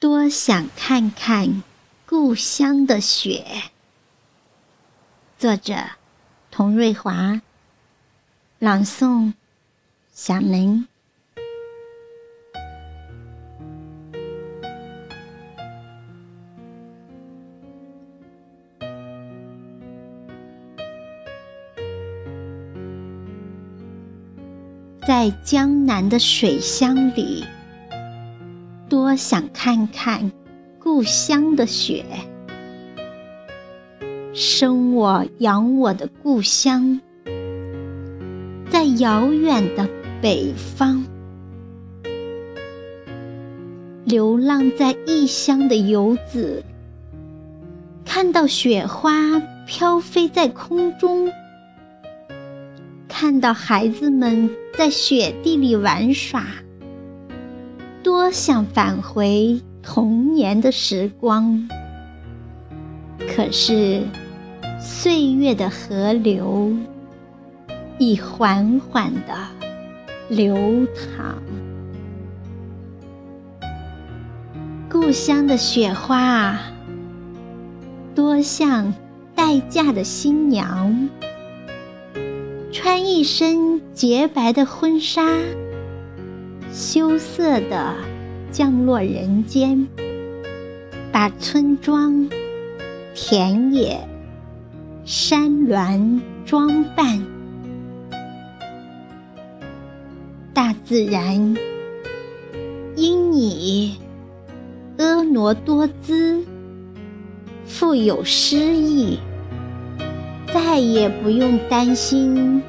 多想看看故乡的雪。作者：童瑞华。朗诵：小林。在江南的水乡里。多想看看故乡的雪，生我养我的故乡，在遥远的北方。流浪在异乡的游子，看到雪花飘飞在空中，看到孩子们在雪地里玩耍。多想返回童年的时光，可是岁月的河流已缓缓地流淌。故乡的雪花啊，多像待嫁的新娘，穿一身洁白的婚纱。羞涩地降落人间，把村庄、田野、山峦装扮。大自然因你婀娜多姿、富有诗意，再也不用担心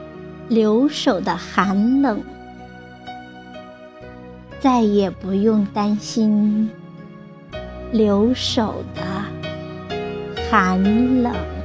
留守的寒冷。再也不用担心留守的寒冷。